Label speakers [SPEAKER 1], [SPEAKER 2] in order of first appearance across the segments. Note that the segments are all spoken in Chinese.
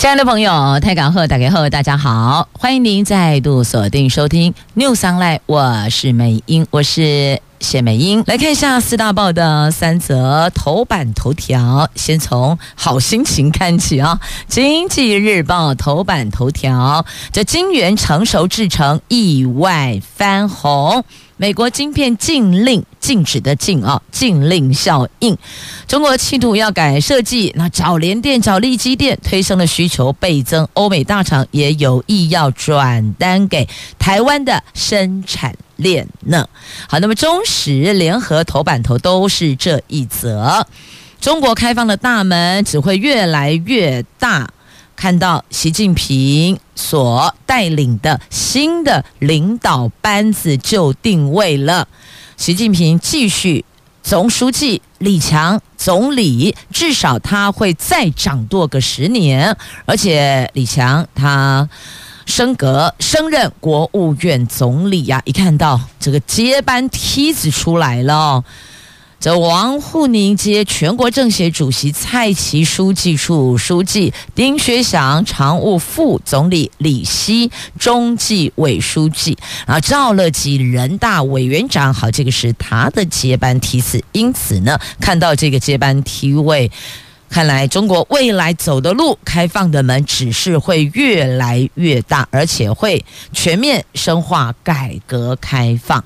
[SPEAKER 1] 亲爱的朋友，泰港后打开后，大家好，欢迎您再度锁定收听 News Online，我是美英，我是谢美英。来看一下四大报的三则头版头条，先从好心情看起啊。经济日报头版头条，这金圆成熟制成意外翻红。美国晶片禁令，禁止的禁啊，禁令效应。中国企图要改设计，那找联电、找力积电，推升的需求倍增。欧美大厂也有意要转单给台湾的生产链呢。好，那么中时联合头版头都是这一则。中国开放的大门只会越来越大。看到习近平所带领的新的领导班子就定位了。习近平继续，总书记李强总理，至少他会再掌舵个十年。而且李强他升格升任国务院总理呀，一看到这个接班梯子出来了。这王沪宁接全国政协主席蔡奇书记处书记丁薛祥常务副总理李希中纪委书记，然后赵乐际人大委员长，好，这个是他的接班梯次。因此呢，看到这个接班梯位，看来中国未来走的路，开放的门只是会越来越大，而且会全面深化改革开放。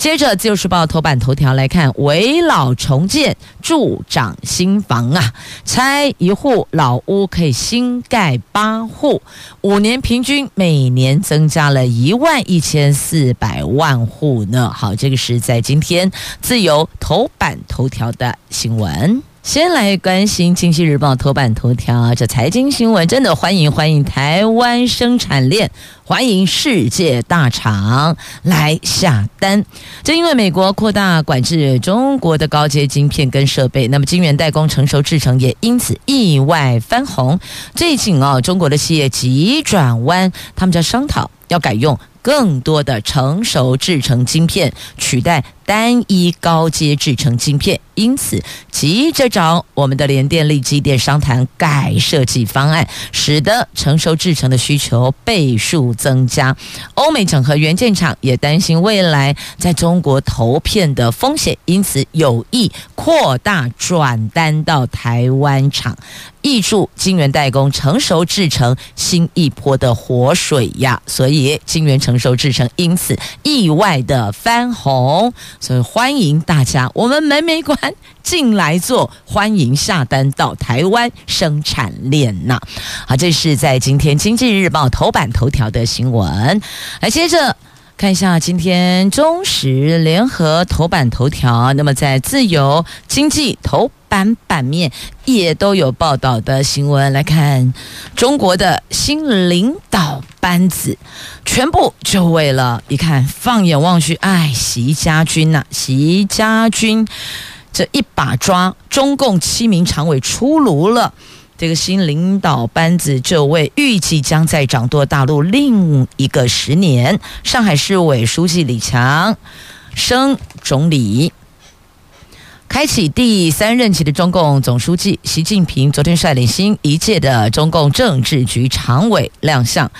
[SPEAKER 1] 接着，《自由时报》头版头条来看，危老重建助长新房啊，拆一户老屋可以新盖八户，五年平均每年增加了一万一千四百万户呢。好，这个是在今天《自由》头版头条的新闻。先来关心《经济日报》头版头条，这财经新闻真的欢迎欢迎台湾生产链，欢迎世界大厂来下单。正因为美国扩大管制中国的高阶晶片跟设备，那么晶圆代工成熟制程也因此意外翻红。最近啊，中国的企业急转弯，他们在商讨要改用更多的成熟制成晶片取代单一高阶制成晶片，因此急着找我们的联电、力积电商谈改设计方案，使得成熟制成的需求倍数增加。欧美整合元件厂也担心未来在中国投片的风险，因此有意扩大转单到台湾厂，挹注晶圆代工成熟制成新一波的活水呀。所以晶圆成熟制成因此意外的翻红。所以欢迎大家，我们门没关，进来做，欢迎下单到台湾生产链呐。好，这是在今天《经济日报》头版头条的新闻。来，接着看一下今天中时联合头版头条。那么在自由经济头版版面也都有报道的新闻。来看中国的新领导。班子全部就位了，一看，放眼望去，哎，习家军呐、啊，习家军这一把抓，中共七名常委出炉了。这个新领导班子就位，预计将在掌舵大陆另一个十年。上海市委书记李强升总理。开启第三任期的中共总书记习近平昨天率领新一届的中共政治局常委亮相。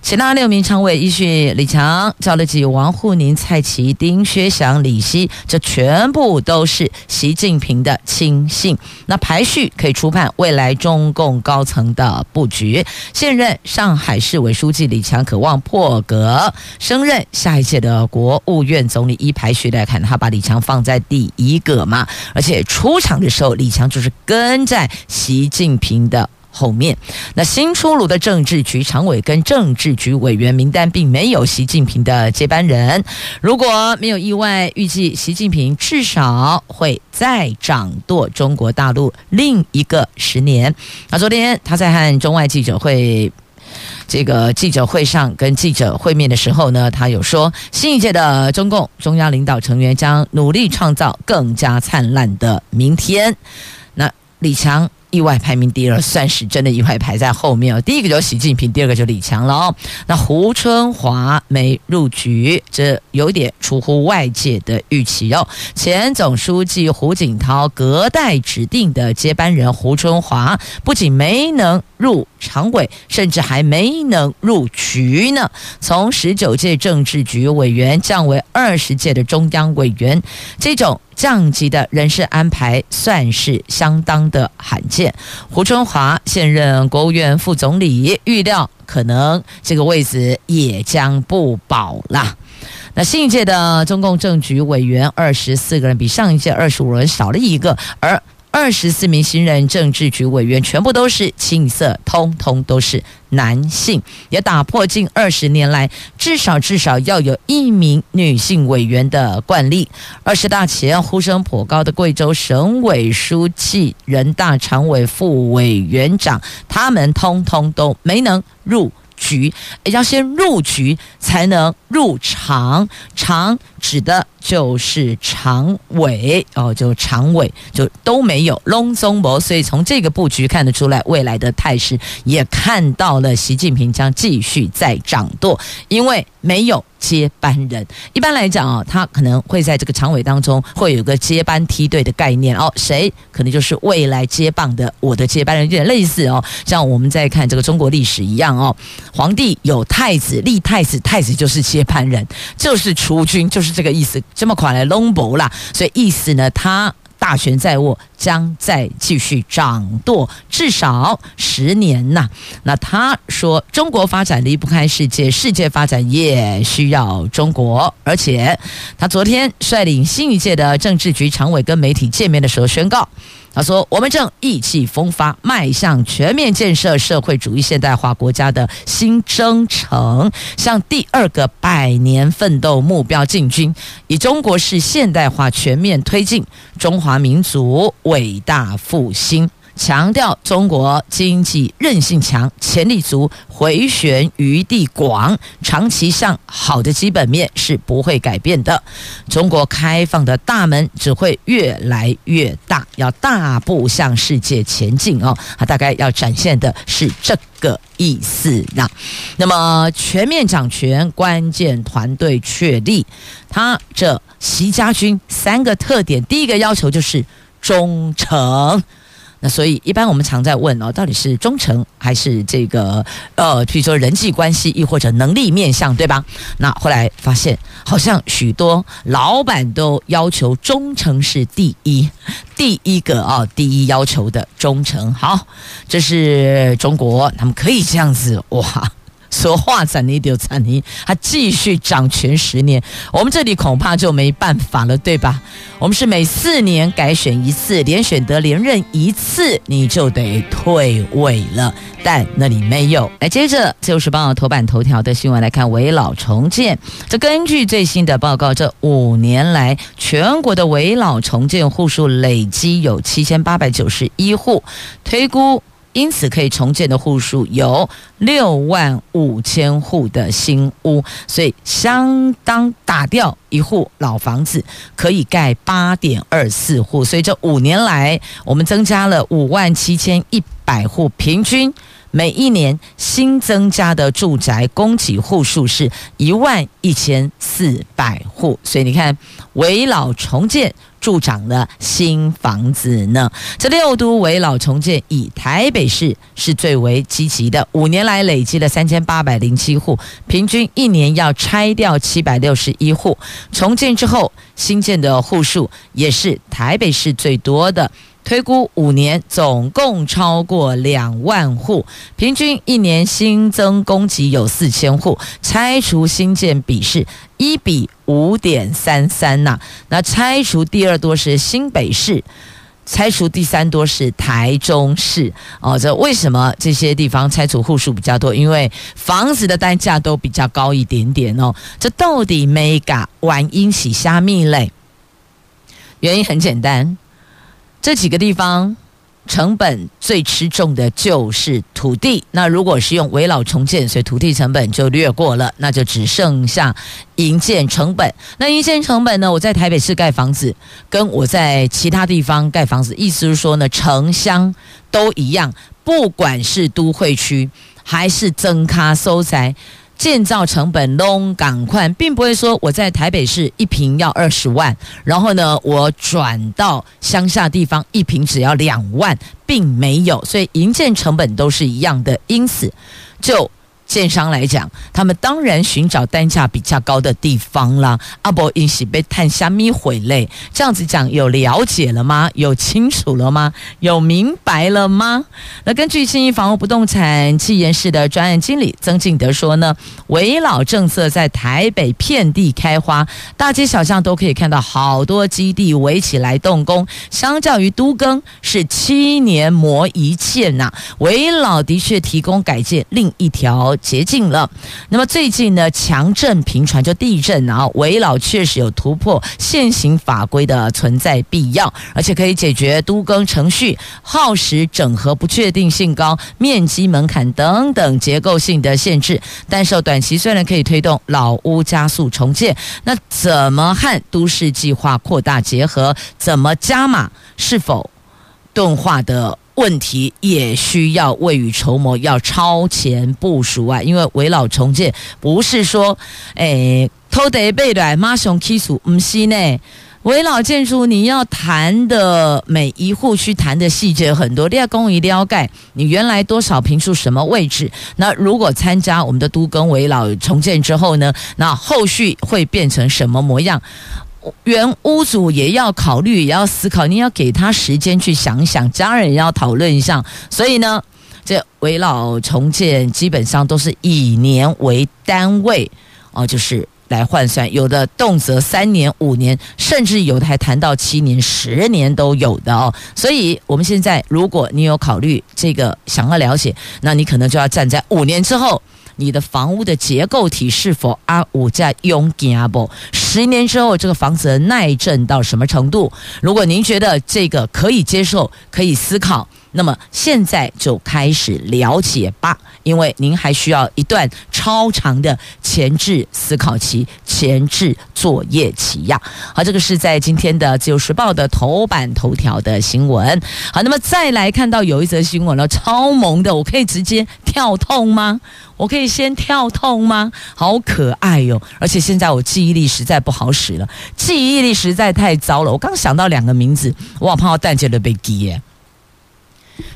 [SPEAKER 1] 其他六名常委依序李强、赵乐际、王沪宁、蔡奇、丁薛祥、李希，这全部都是习近平的亲信。那排序可以初判未来中共高层的布局。现任上海市委书记李强渴望破格升任下一届的国务院总理。一排序来看，他把李强放在第一个嘛，而且出场的时候，李强就是跟在习近平的。后面，那新出炉的政治局常委跟政治局委员名单并没有习近平的接班人。如果没有意外，预计习近平至少会再掌舵中国大陆另一个十年。那昨天他在和中外记者会。这个记者会上跟记者会面的时候呢，他有说，新一届的中共中央领导成员将努力创造更加灿烂的明天。那李强。意外排名第二，算是真的意外排在后面哦。第一个就是习近平，第二个就李强了哦。那胡春华没入局，这有点出乎外界的预期哦。前总书记胡锦涛隔代指定的接班人胡春华，不仅没能入常委，甚至还没能入局呢。从十九届政治局委员降为二十届的中央委员，这种。降级的人事安排算是相当的罕见。胡春华现任国务院副总理，预料可能这个位置也将不保了。那新一届的中共政局委员二十四个人，比上一届二十五人少了一个，而。二十四名新任政治局委员全部都是清一色，通通都是男性，也打破近二十年来至少至少要有一名女性委员的惯例。二十大前呼声颇高的贵州省委书记、人大常委副委员长，他们通通都没能入局，要先入局才能入常，常指的就是常委哦，就常委就都没有龙松博，所以从这个布局看得出来，未来的态势也看到了，习近平将继续在掌舵，因为没有。接班人，一般来讲啊，他可能会在这个常委当中会有个接班梯队的概念哦，谁可能就是未来接棒的我的接班人，有点类似哦，像我们在看这个中国历史一样哦，皇帝有太子立太子，太子就是接班人，就是储君，就是是这个意思，这么快来龙博啦，所以意思呢，他。大权在握，将再继续掌舵至少十年呐。那他说，中国发展离不开世界，世界发展也需要中国。而且，他昨天率领新一届的政治局常委跟媒体见面的时候宣告。他说：“我们正意气风发，迈向全面建设社会主义现代化国家的新征程，向第二个百年奋斗目标进军，以中国式现代化全面推进中华民族伟大复兴。”强调中国经济韧性强、潜力足、回旋余地广，长期向好的基本面是不会改变的。中国开放的大门只会越来越大，要大步向世界前进哦。他大概要展现的是这个意思啊。那么全面掌权，关键团队确立，他这习家军三个特点，第一个要求就是忠诚。那所以，一般我们常在问哦，到底是忠诚还是这个呃，比如说人际关系，亦或者能力面向，对吧？那后来发现，好像许多老板都要求忠诚是第一，第一个啊、第一要求的忠诚。好，这是中国，他们可以这样子哇。说话斩你就斩你，他继续掌权十年，我们这里恐怕就没办法了，对吧？我们是每四年改选一次，连选得连任一次，你就得退位了。但那里没有。来，接着就是帮我头版头条的新闻来看，危老重建。这根据最新的报告，这五年来全国的危老重建户数累计有七千八百九十一户，推估。因此，可以重建的户数有六万五千户的新屋，所以相当打掉一户老房子可以盖八点二四户，所以这五年来我们增加了五万七千一百户，平均每一年新增加的住宅供给户数是一万一千四百户，所以你看，危老重建。助长了新房子呢。这六都危老重建，以台北市是最为积极的，五年来累积了三千八百零七户，平均一年要拆掉七百六十一户。重建之后新建的户数也是台北市最多的。推估五年总共超过两万户，平均一年新增供给有四千户，拆除新建比是一比五点三三呐。那拆除第二多是新北市，拆除第三多是台中市。哦，这为什么这些地方拆除户数比较多？因为房子的单价都比较高一点点哦。这到底没嘎玩阴喜虾米嘞？原因很简单。这几个地方成本最吃重的就是土地。那如果是用围老重建，所以土地成本就略过了，那就只剩下营建成本。那营建成本呢？我在台北市盖房子，跟我在其他地方盖房子，意思是说呢，城乡都一样，不管是都会区还是增咖收宅。建造成本弄赶快，并不会说我在台北市一坪要二十万，然后呢，我转到乡下地方一坪只要两万，并没有，所以营建成本都是一样的，因此就。建商来讲，他们当然寻找单价比较高的地方啦。阿伯因是被探虾咪回类，这样子讲有了解了吗？有清楚了吗？有明白了吗？那根据信义房屋不动产纪研室的专案经理曾敬德说呢，危老政策在台北遍地开花，大街小巷都可以看到好多基地围起来动工。相较于都更是七年磨一剑呐，危老的确提供改建另一条。捷径了。那么最近呢，强震频传，就地震啊，围老确实有突破现行法规的存在必要，而且可以解决都更程序耗时、整合不确定性高、面积门槛等等结构性的限制。但是短期虽然可以推动老屋加速重建，那怎么和都市计划扩大结合？怎么加码？是否钝化的？问题也需要未雨绸缪，要超前部署啊！因为危老重建不是说，诶，偷得背来马上起诉，不是呢。危老建筑你要谈的每一户需谈的细节很多，要公一定要盖。你原来多少坪数什么位置？那如果参加我们的都更危老重建之后呢？那后续会变成什么模样？原屋主也要考虑，也要思考，你要给他时间去想想，家人也要讨论一下。所以呢，这围老重建基本上都是以年为单位哦，就是来换算，有的动辄三年、五年，甚至有的还谈到七年、十年都有的哦。所以我们现在，如果你有考虑这个，想要了解，那你可能就要站在五年之后。你的房屋的结构体是否啊五价用坚不？十年之后，这个房子的耐震到什么程度？如果您觉得这个可以接受，可以思考。那么现在就开始了解吧，因为您还需要一段超长的前置思考期、前置作业期呀。好，这个是在今天的《自由时报》的头版头条的新闻。好，那么再来看到有一则新闻了，超萌的，我可以直接跳痛吗？我可以先跳痛吗？好可爱哟！而且现在我记忆力实在不好使了，记忆力实在太糟了。我刚想到两个名字，我好怕我蛋姐都被记耶。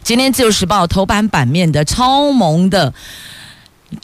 [SPEAKER 1] 今天《自由时报》头版版面的超萌的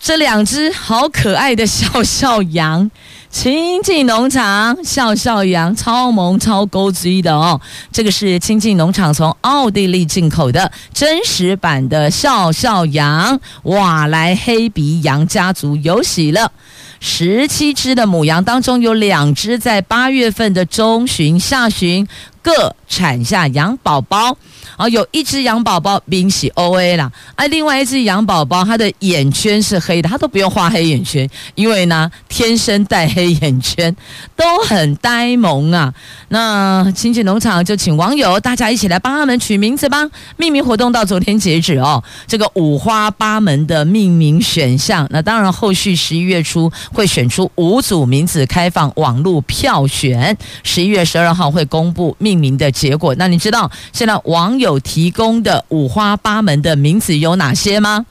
[SPEAKER 1] 这两只好可爱的笑笑羊，亲近农场笑笑羊超萌超勾追的哦。这个是亲近农场从奥地利进口的真实版的笑笑羊，哇！来黑鼻羊家族有喜了，十七只的母羊当中有两只在八月份的中旬下旬各产下羊宝宝。啊，有一只羊宝宝冰喜 O A 啦，啊，另外一只羊宝宝它的眼圈是黑的，它都不用画黑眼圈，因为呢天生带黑眼圈，都很呆萌啊。那亲戚农场就请网友大家一起来帮他们取名字吧。命名活动到昨天截止哦，这个五花八门的命名选项，那当然后续十一月初会选出五组名字，开放网络票选，十一月十二号会公布命名的结果。那你知道现在网友提供的五花八门的名字有哪些吗？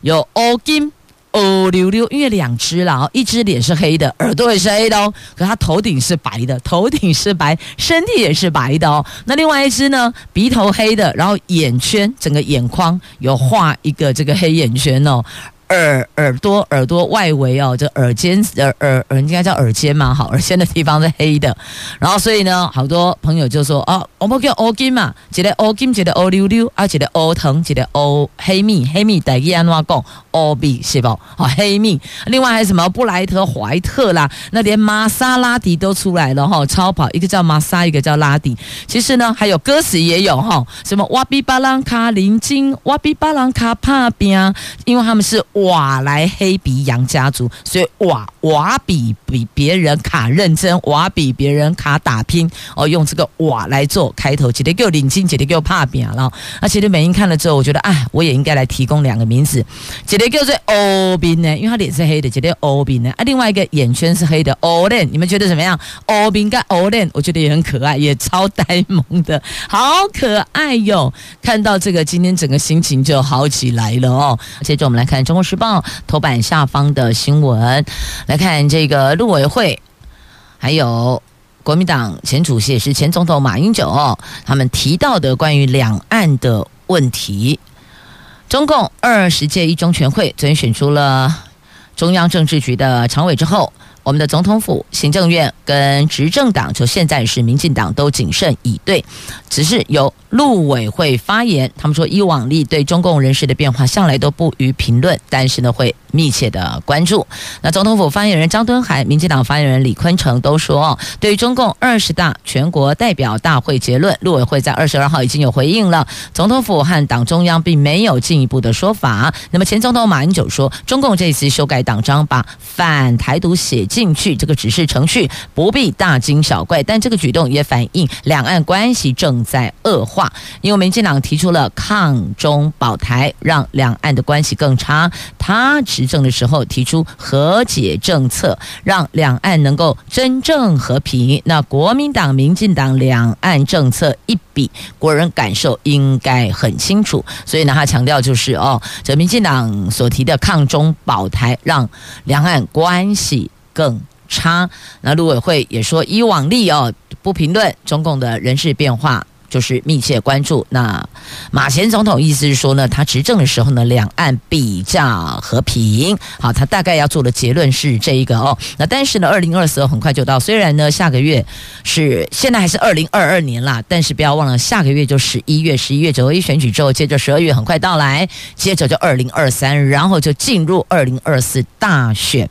[SPEAKER 1] 有欧金、欧溜溜，因为两只了，一只脸是黑的，耳朵也是黑的哦，可它头顶是白的，头顶是白，身体也是白的哦。那另外一只呢，鼻头黑的，然后眼圈整个眼眶有画一个这个黑眼圈哦。耳耳朵耳朵外围哦，就耳尖耳耳耳应该叫耳尖嘛，好，耳尖的地方是黑的，然后所以呢，好多朋友就说啊，我们叫乌金嘛，一个乌金，一个乌溜溜，啊，一个乌藤，一个乌黑蜜，黑蜜大家安怎讲？奥比是不？好，黑命。另外还有什么布莱特怀特啦，那连玛莎拉蒂都出来了哈，超跑一个叫玛莎，一个叫拉蒂。其实呢，还有歌词也有哈，什么哇比巴朗卡林金，哇比巴朗卡帕比啊，因为他们是。瓦莱黑鼻羊家族，所以瓦我比比别人卡认真，我比别人卡打拼哦，用这个我来做开头，姐姐给我领金，姐姐给我怕扁了。而且对美英看了之后，我觉得啊，我也应该来提供两个名字，姐姐叫做欧斌呢，因为他脸是黑的，姐姐欧斌呢啊，另外一个眼圈是黑的欧练，你们觉得怎么样？欧斌跟欧练，我觉得也很可爱，也超呆萌的，好可爱哟！看到这个，今天整个心情就好起来了哦。接着我们来看《中国时报》头版下方的新闻，来来看这个陆委会，还有国民党前主席也是前总统马英九，他们提到的关于两岸的问题。中共二十届一中全会昨天选出了中央政治局的常委之后。我们的总统府、行政院跟执政党，就现在是民进党，都谨慎以对，只是由陆委会发言，他们说以往例对中共人士的变化向来都不予评论，但是呢会密切的关注。那总统府发言人张敦涵、民进党发言人李坤城都说，对于中共二十大全国代表大会结论，陆委会在二十二号已经有回应了，总统府和党中央并没有进一步的说法。那么前总统马英九说，中共这次修改党章，把反台独写进去这个指示程序不必大惊小怪，但这个举动也反映两岸关系正在恶化。因为民进党提出了抗中保台，让两岸的关系更差。他执政的时候提出和解政策，让两岸能够真正和平。那国民党、民进党两岸政策一比，国人感受应该很清楚。所以呢，他强调就是哦，这民进党所提的抗中保台，让两岸关系。更差。那陆委会也说，以往例哦，不评论中共的人事变化，就是密切关注。那马前总统意思是说呢，他执政的时候呢，两岸比较和平。好，他大概要做的结论是这一个哦。那但是呢，二零二四很快就到，虽然呢下个月是现在还是二零二二年啦，但是不要忘了下个月就十一月，十一月九合一选举之后，接着十二月很快到来，接着就二零二三，然后就进入二零二四大选。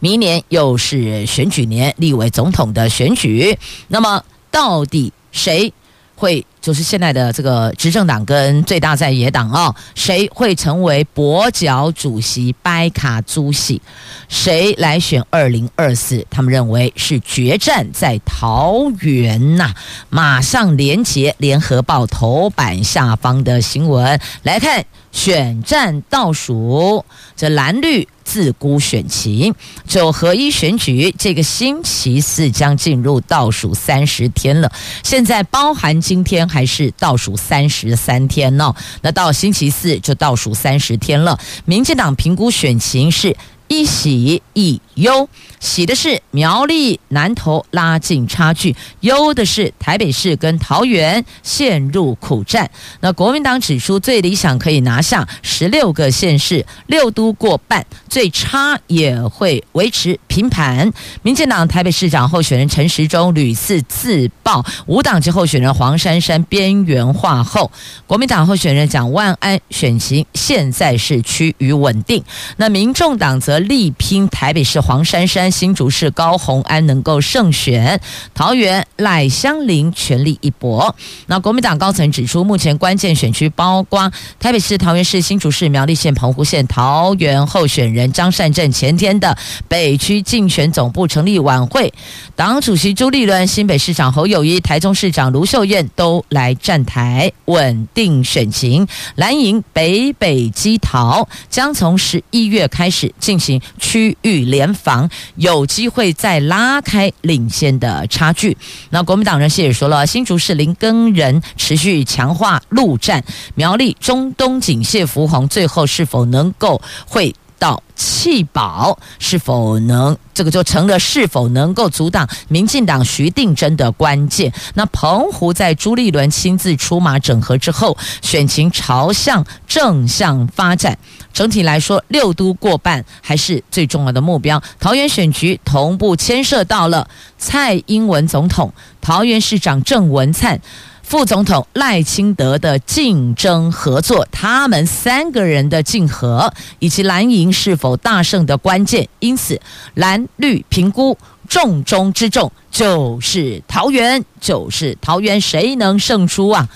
[SPEAKER 1] 明年又是选举年，立委总统的选举。那么，到底谁会就是现在的这个执政党跟最大在野党啊、谁会成为跛脚主席掰卡猪戏？谁来选二零二四？他们认为是决战在桃园呐、马上连接联合报头版下方的新闻来看，选战倒数，这蓝绿。自估选情，九合一选举这个星期四将进入倒数三十天了。现在包含今天还是倒数三十三天呢？那到星期四就倒数三十天了。民进党评估选情是。一喜一忧，喜的是苗栗南投拉近差距，忧的是台北市跟桃园陷入苦战。那国民党指出，最理想可以拿下十六个县市，六都过半，最差也会维持平盘。民进党台北市长候选人陈时中屡次自爆无党籍候选人黄珊珊边缘化后，国民党候选人蒋万安选情现在是趋于稳定。那民众党则力拼台北市黄珊珊、新竹市高虹安能够胜选，桃园赖香伶全力一搏。那国民党高层指出，目前关键选区包括台北市、桃园市、新竹市、苗栗县、澎湖县、桃园候选人张善政前天的北区竞选总部成立晚会，党主席朱立伦、新北市长侯友谊、台中市长卢秀燕都来站台稳定选情。蓝营北北基桃将从十一月开始进行。区域联防有机会再拉开领先的差距。那国民党人士也说了，新竹市林根仁持续强化陆战，苗栗中东警谢福宏最后是否能够会到弃保，是否能这个就成了是否能够阻挡民进党徐定真的关键。那澎湖在朱立伦亲自出马整合之后，选情朝向正向发展。整体来说，六都过半还是最重要的目标。桃园选举同步牵涉到了蔡英文总统、桃园市长郑文灿、副总统赖清德的竞争合作，他们三个人的竞合以及蓝营是否大胜的关键。因此，蓝绿评估重中之重就是桃园，就是桃园谁能胜出啊？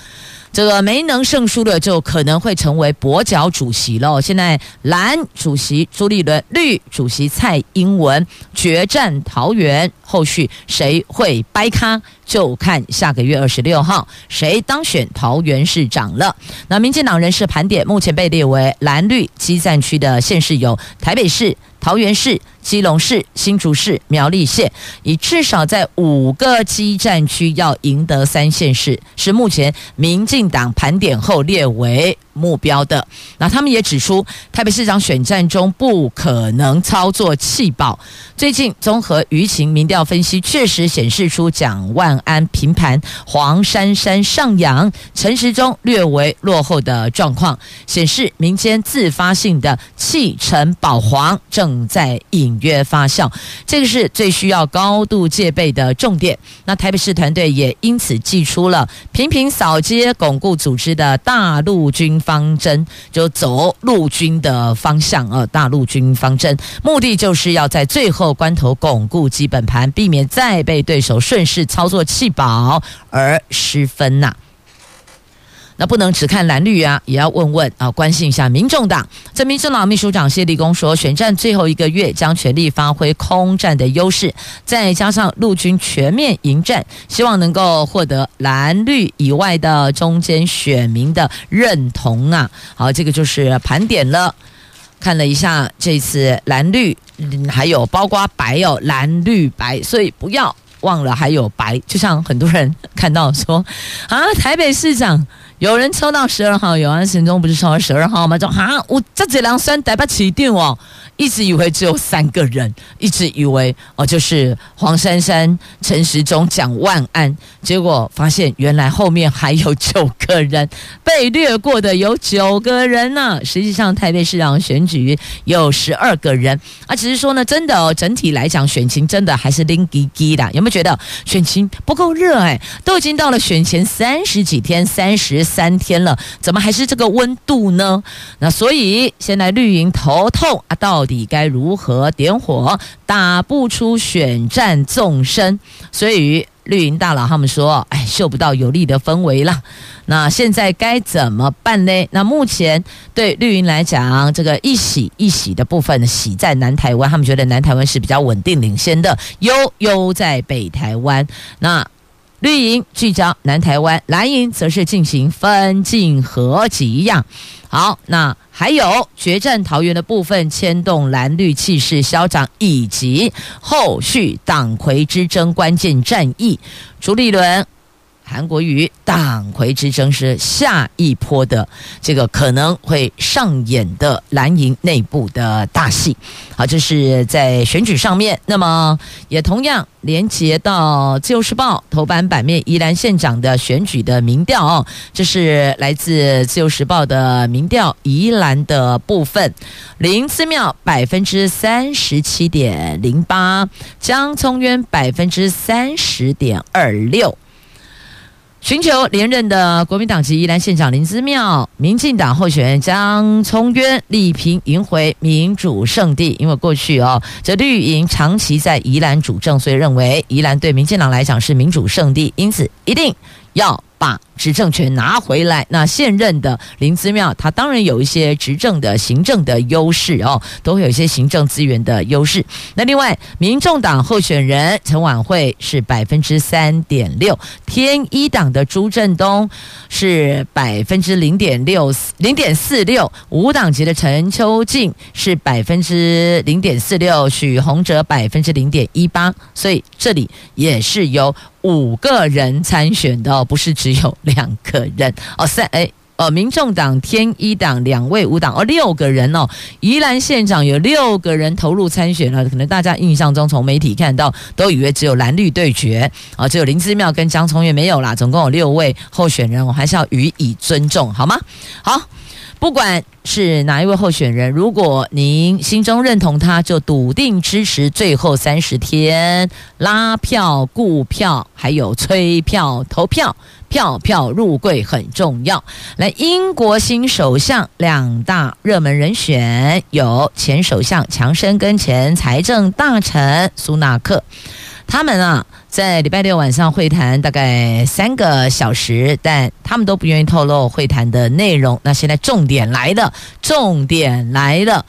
[SPEAKER 1] 这个没能胜出的，就可能会成为跛脚主席喽。现在蓝主席朱立伦、绿主席蔡英文决战桃园，后续谁会掰咖，就看下个月二十六号谁当选桃园市长了。那民进党人士盘点，目前被列为蓝绿激战区的县市有台北市。桃园市、基隆市、新竹市、苗栗县，以至少在五个基战区要赢得三县市，是目前民进党盘点后列为目标的。那他们也指出，台北市长选战中不可能操作弃保。最近综合舆情民调分析，确实显示出蒋万安平盘，黄珊珊上扬，陈时中略为落后的状况，显示民间自发性的弃陈保黄正在隐约发酵，这个是最需要高度戒备的重点。那台北市团队也因此祭出了频频扫街、巩固组织的大陆军方针，就走陆军的方向啊，大陆军方针，目的就是要在最后。关头巩固基本盘，避免再被对手顺势操作弃保而失分呐、那不能只看蓝绿啊，也要问问啊，关心一下民众党。这民众党秘书长谢立功说，选战最后一个月将全力发挥空战的优势，再加上陆军全面迎战，希望能够获得蓝绿以外的中间选民的认同啊。好，这个就是盘点了。看了一下这次蓝绿，还有包括白哦，蓝绿白，所以不要忘了还有白。就像很多人看到说啊，台北市长有人抽到十二号，有人心中不是抽到十二号吗？就啊，我这几两算台北市长哦。一直以为只有三个人，一直以为哦，就是黄珊珊、陈时中、蒋万安，结果发现原来后面还有九个人被略过的有九个人呢、实际上台北市长选举有十二个人，啊，只是说呢，真的哦，整体来讲选情真的还是冷滴滴的。有没有觉得选情不够热？哎，都已经到了选前三十几天、三十三天了，怎么还是这个温度呢？那所以现在绿营头痛啊，到。底该如何点火，打不出选战纵深，所以绿营大佬他们说：“哎，嗅不到有利的氛围了。”那现在该怎么办呢？那目前对绿营来讲，这个一喜一喜的部分喜在南台湾，他们觉得南台湾是比较稳定领先的，忧忧在北台湾。那绿营聚焦南台湾，蓝营则是进行分进合集呀。好，那还有决战桃园的部分，牵动蓝绿气势消长，以及后续党魁之争关键战役，朱立伦。韩国瑜党魁之争是下一波的这个可能会上演的蓝营内部的大戏。好，这是在选举上面，那么也同样连接到《自由时报》头版版面宜兰县长的选举的民调哦，这是来自《自由时报》的民调宜兰的部分，林姿妙百分之三十七点零八，江聪渊百分之三十点二六。寻求连任的国民党籍宜兰县长林之妙，民进党候选人江聪渊力拼赢回民主圣地。因为过去哦，这绿营长期在宜兰主政，所以认为宜兰对民进党来讲是民主圣地，因此一定要把执政权拿回来。那现任的林姿妙，他当然有一些执政的行政的优势哦，都会有一些行政资源的优势。那另外，民众党候选人陈婉慧是百分之三点六，天一党的朱振东是百分之零点六零点四六，无党籍的陈秋静是百分之零点四六，许宏哲百分之零点一八。所以这里也是有五个人参选的，不是只只有。两个人哦，三哎哦，民众党、天一党两位五党哦，六个人哦。宜兰县长有六个人投入参选了，可能大家印象中从媒体看到都以为只有蓝绿对决啊，只有林之妙跟江聪也没有啦，总共有六位候选人，我还是要予以尊重，好吗？好。不管是哪一位候选人，如果您心中认同他，就笃定支持。最后三十天拉票、顾票，还有催票、投票，票票入柜很重要。来，英国新首相两大热门人选有前首相强生跟前财政大臣苏纳克。他们啊，在礼拜六晚上会谈大概三个小时，但他们都不愿意透露会谈的内容。那现在重点来了，重点来了，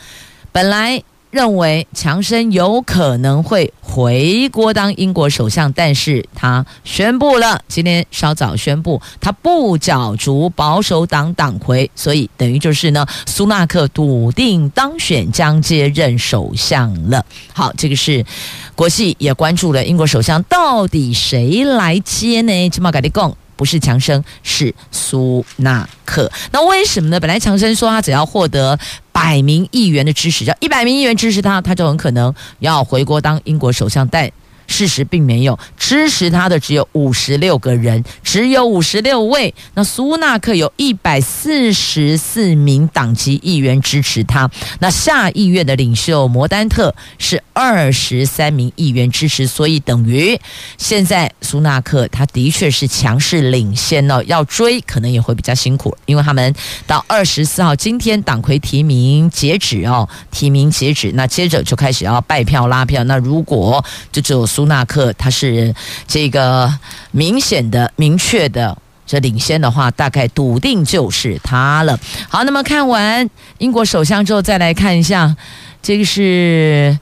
[SPEAKER 1] 本来。认为强生有可能会回国当英国首相，但是他宣布了，今天稍早宣布他不角逐保守党党魁，所以等于就是呢，苏纳克笃定当选，将接任首相了。好，这个是国际也关注了，英国首相到底谁来接呢？起码跟你讲，不是强生，是苏纳克。那为什么呢？本来强生说他只要获得。百名议员的支持，要一百名议员支持他，他就很可能要回国当英国首相。但事实并没有，支持他的只有五十六个人，只有五十六位。那苏纳克有一百四十四名党籍议员支持他。那下议院的领袖摩丹特是二十三名议员支持，所以等于现在苏纳克他的确是强势领先哦。要追可能也会比较辛苦，因为他们到二十四号今天党魁提名截止哦，提名截止，那接着就开始要拜票拉票。那如果就只有苏纳克他是这个明显的、明确的这领先的话，大概笃定就是他了。好，那么看完英国首相之后，再来看一下这个是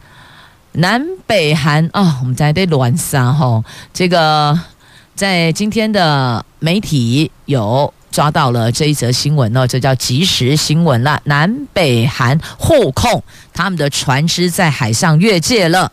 [SPEAKER 1] 南北韩、哦，我们在这乱杀哈。这个在今天的媒体有抓到了这一则新闻哦，这叫即时新闻了。南北韩互控他们的船只在海上越界了。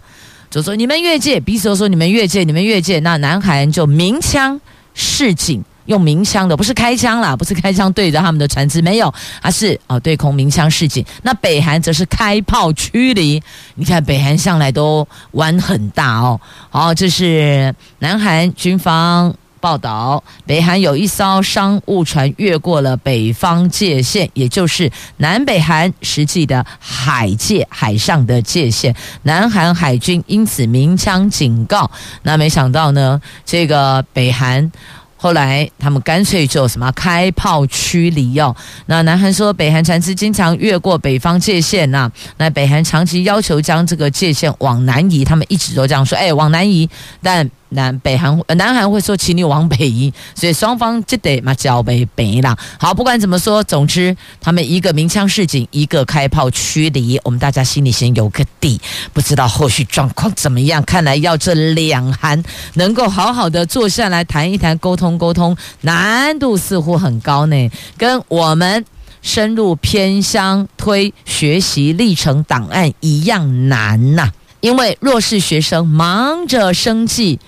[SPEAKER 1] 就说你们越界，彼此都说你们越界，你们越界。那南韩就鸣枪示警，用鸣枪的，不是开枪啦，不是开枪对着他们的船只，没有，而是哦对空鸣枪示警。那北韩则是开炮驱离。你看北韩向来都玩很大哦。好，这是南韩军方。报道，北韩有一艘商务船越过了北方界线，也就是南北韩实际的海界，海上的界限。南韩海军因此鸣枪警告。那没想到呢，这个北韩。后来他们干脆就什么开炮驱离哦。那南韩说，北韩船只经常越过北方界限呐。那北韩长期要求将这个界限往南移，他们一直都这样说，哎，往南移，但。南北韩，南韩会说，请你往北移，所以双方就得嘛交北北啦。好，不管怎么说，总之他们一个鸣枪示警，一个开炮驱离，我们大家心里先有个底，不知道后续状况怎么样。看来要这两韩能够好好的坐下来谈一谈，沟通沟通，难度似乎很高呢，跟我们深入偏乡推学习历程档案一样难呐、因为弱势学生忙着生计，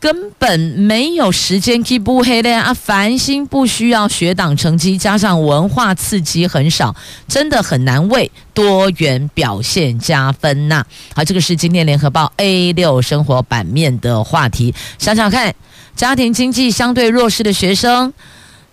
[SPEAKER 1] 根本没有时间去补黑的啊！繁星不需要学党成绩，加上文化刺激很少，真的很难为多元表现加分呐、好，这个是今天联合报 A 六生活版面的话题。想想看，家庭经济相对弱势的学生。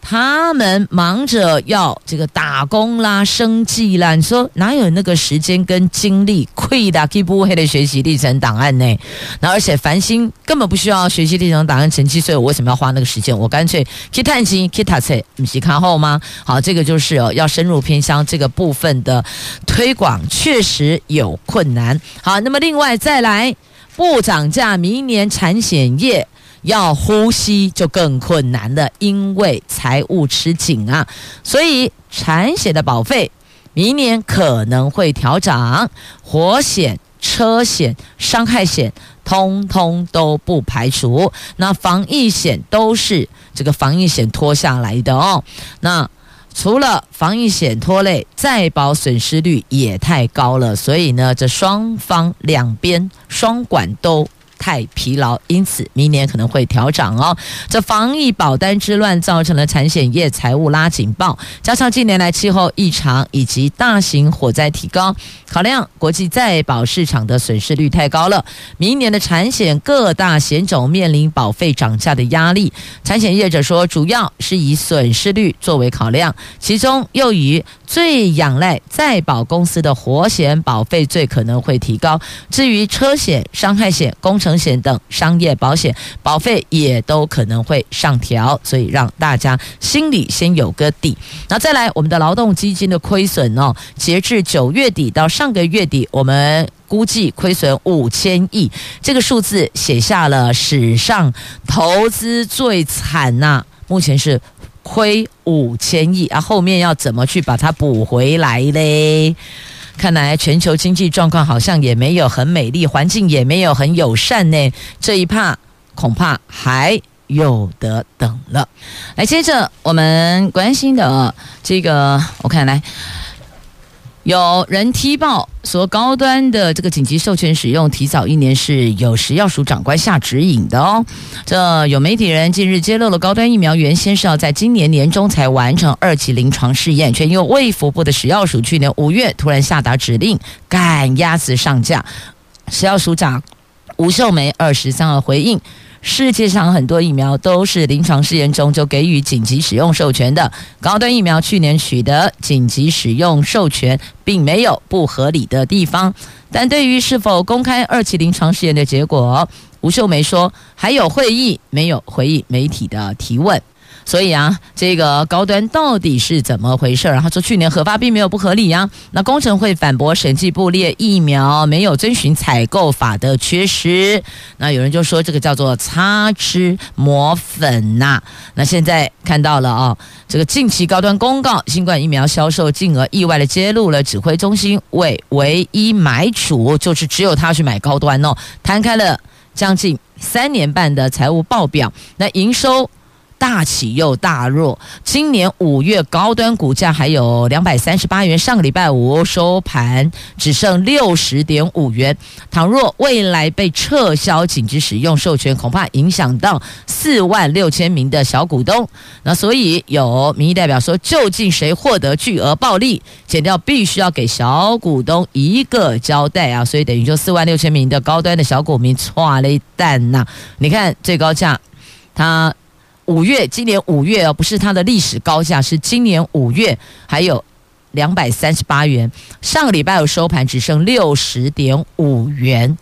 [SPEAKER 1] 他们忙着要这个打工啦、生计啦，你说哪有那个时间跟精力？亏的，可不黑的学习历程档案呢？那而且繁星根本不需要学习历程档案成绩，所以我为什么要花那个时间？我干脆去探亲、去塔册，你是看后吗？好，这个就是哦，要深入偏乡这个部分的推广，确实有困难。好，那么另外再来不涨价，明年产险业。要呼吸就更困难了，因为财务吃紧啊，所以产险的保费明年可能会调涨，火险、车险、伤害险通通都不排除。那防疫险都是这个防疫险拖下来的哦。那除了防疫险拖累，再保损失率也太高了，所以呢，这双方两边双管都。太疲劳，因此明年可能会调涨哦。这防疫保单之乱造成了产险业财务拉警报，加上近年来气候异常以及大型火灾提高，考量国际再保市场的损失率太高了，明年的产险各大险种面临保费涨价的压力。产险业者说，主要是以损失率作为考量，其中又以最仰赖再保公司的活险保费最可能会提高。至于车险、伤害险、工程险等商业保险保费也都可能会上调，所以让大家心里先有个底。那再来，我们的劳动基金的亏损哦，截至九月底到上个月底，我们。估计亏损五千亿，这个数字写下了史上投资最惨呐、目前是亏五千亿啊，后面要怎么去把它补回来嘞？看来全球经济状况好像也没有很美丽，环境也没有很友善呢。这一怕恐怕还有得等了。来，接着我们关心的这个，我看来。有人踢爆说，高端的这个紧急授权使用提早一年是有食药署长官下指引的哦。这有媒体人近日揭露了高端疫苗原先是要在今年年中才完成二期临床试验，却因为卫福部的食药署去年五月突然下达指令，赶鸭子上架。食药署长吴秀梅二十三号回应。世界上很多疫苗都是临床试验中就给予紧急使用授权的，高端疫苗去年取得紧急使用授权，并没有不合理的地方。但对于是否公开二期临床试验的结果，吴秀梅说还有会议，没有回应媒体的提问。所以啊，这个高端到底是怎么回事？然后说去年核发并没有不合理呀。那工程会反驳审计部列疫苗没有遵循采购法的缺失。那有人就说这个叫做擦脂抹粉呐、那现在看到了啊，这个近期高端公告新冠疫苗销售金额意外的揭露了指挥中心为唯一买主，就是只有他去买高端哦，摊开了将近三年半的财务报表，那营收。大起又大落，今年五月高端股价还有两百三十八元，上个礼拜五收盘只剩六十点五元。倘若未来被撤销紧急使用授权，恐怕影响到四万六千名的小股东。那所以有民意代表说，究竟谁获得巨额暴利？减掉必须要给小股东一个交代啊！所以等于说四万六千名的高端的小股民剉了一蛋呐！你看最高价，它。五月，今年五月哦，不是它的历史高价，是今年五月还有两百三十八元。上个礼拜有收盘只剩六十点五元，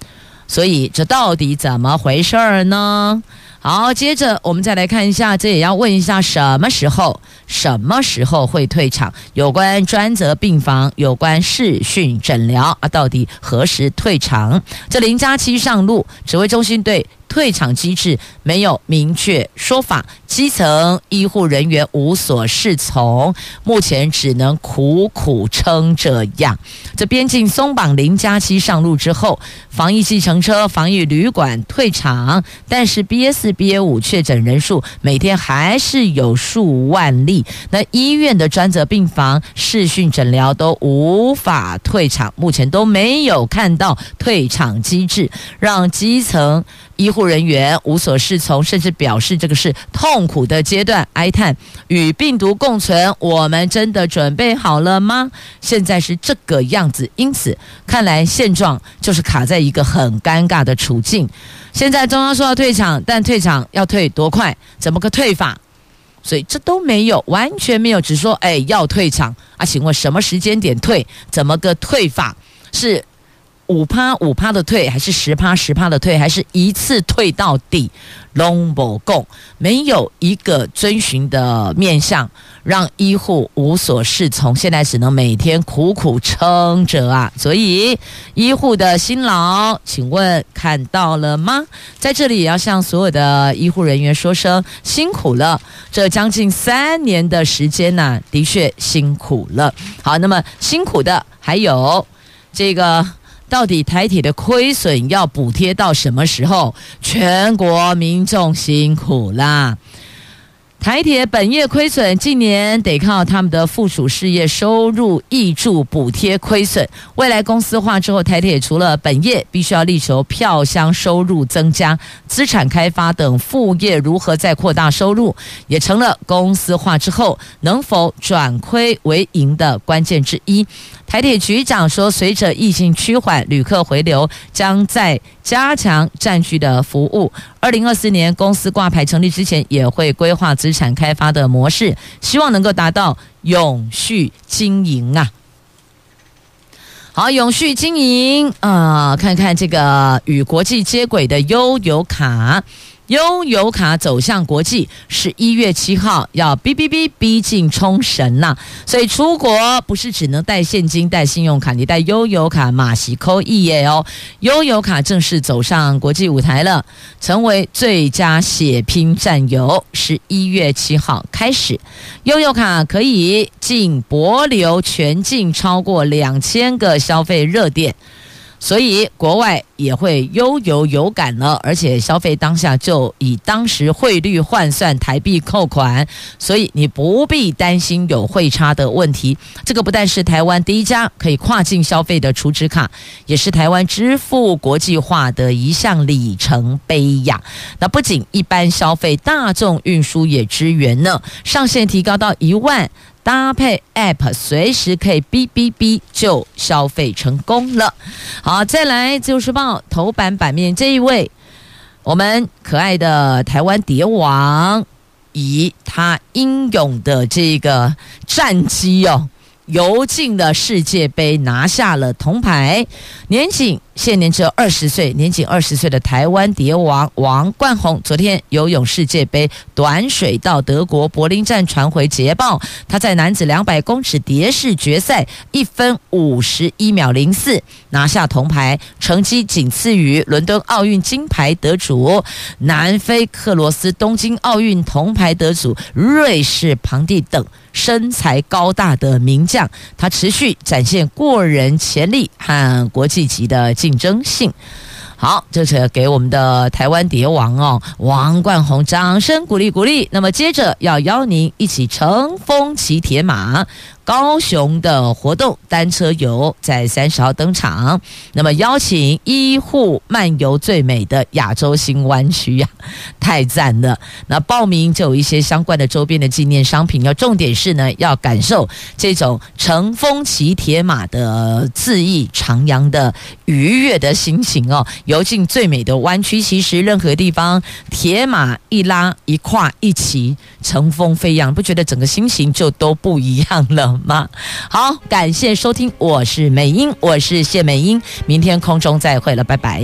[SPEAKER 1] 所以这到底怎么回事儿呢？好，接着我们再来看一下，这也要问一下什么时候、什么时候会退场？有关专责病房、有关视讯诊疗啊，到底何时退场？这林佳期上路，指挥中心对。退场机制没有明确说法，基层医护人员无所适从，目前只能苦苦撑着样。这边境松绑零加七上路之后，防疫计程车、防疫旅馆退场，但是 B S B A 五确诊人数每天还是有数万例。那医院的专责病房、视讯诊疗都无法退场，目前都没有看到退场机制，让基层。医护人员无所适从，甚至表示这个是痛苦的阶段，哀叹与病毒共存，我们真的准备好了吗？现在是这个样子，因此看来现状就是卡在一个很尴尬的处境。现在中央说要退场，但退场要退多快？怎么个退法？所以这都没有，完全没有，只说哎要退场啊？请问什么时间点退？怎么个退法？是？五趴五趴的退，还是十趴十趴的退，还是一次退到底？拢无讲，没有一个遵循的面向，让医护无所适从。现在只能每天苦苦撑着啊！所以医护的辛劳，请问看到了吗？在这里也要向所有的医护人员说声辛苦了。这将近三年的时间呢、的确辛苦了。好，那么辛苦的还有这个。到底台铁的亏损要补贴到什么时候？全国民众辛苦啦！台铁本业亏损，近年得靠他们的附属事业收入挹注补贴亏损。未来公司化之后，台铁除了本业必须要力求票箱收入增加，资产开发等副业如何再扩大收入，也成了公司化之后能否转亏为盈的关键之一。台铁局长说，随着疫情趋缓，旅客回流，将在加强站区的服务。二零二四年公司挂牌成立之前，也会规划资产开发的模式，希望能够达到永续经营啊。好，永续经营啊，看看这个与国际接轨的悠游卡。悠游卡走向国际，十一月七号要哔哔哔逼近冲绳呐，所以出国不是只能带现金、带信用卡，你带悠游卡马西扣一耶哦。悠游卡正式走上国际舞台了，成为最佳血拼战友。十一月七号开始，悠游卡可以进帛琉全境超过两千个消费热点。所以国外也会悠游有感了，而且消费当下就以当时汇率换算台币扣款，所以你不必担心有汇差的问题。这个不但是台湾第一家可以跨境消费的储值卡，也是台湾支付国际化的一项里程碑呀。那不仅一般消费，大众运输也支援呢，上限提高到一万。搭配 App，随时可以哔哔哔就消费成功了。好，再来《自由时报》头版版面这一位，我们可爱的台湾蝶王，以他英勇的这个战绩哦，游进了世界杯，拿下了铜牌，年仅。现年只有二十岁，年仅二十岁的台湾蝶王王冠宏，昨天游泳世界杯短水道德国柏林站传回捷报，他在男子两百公尺蝶式决赛一分五十一秒零四拿下铜牌，成绩仅次于伦敦奥运金牌得主、南非克罗斯东京奥运铜牌得主、瑞士庞蒂等身材高大的名将，他持续展现过人潜力和国际级的竞竞争性，好，这是给我们的台湾蝶王哦，王冠宏，掌声鼓励鼓励。那么接着要邀您一起乘风骑铁马。高雄的活动单车游在三十号登场，那么邀请医护漫游最美的亚洲新湾区呀，太赞了！那报名就有一些相关的周边的纪念商品，要重点是呢，要感受这种乘风骑铁马的恣意徜徉的愉悦的心情哦。游进最美的湾区，其实任何地方铁马一拉一跨一骑，乘风飞扬，不觉得整个心情就都不一样了吗？好，感谢收听，我是美英，我是谢美英，明天空中再会了，拜拜。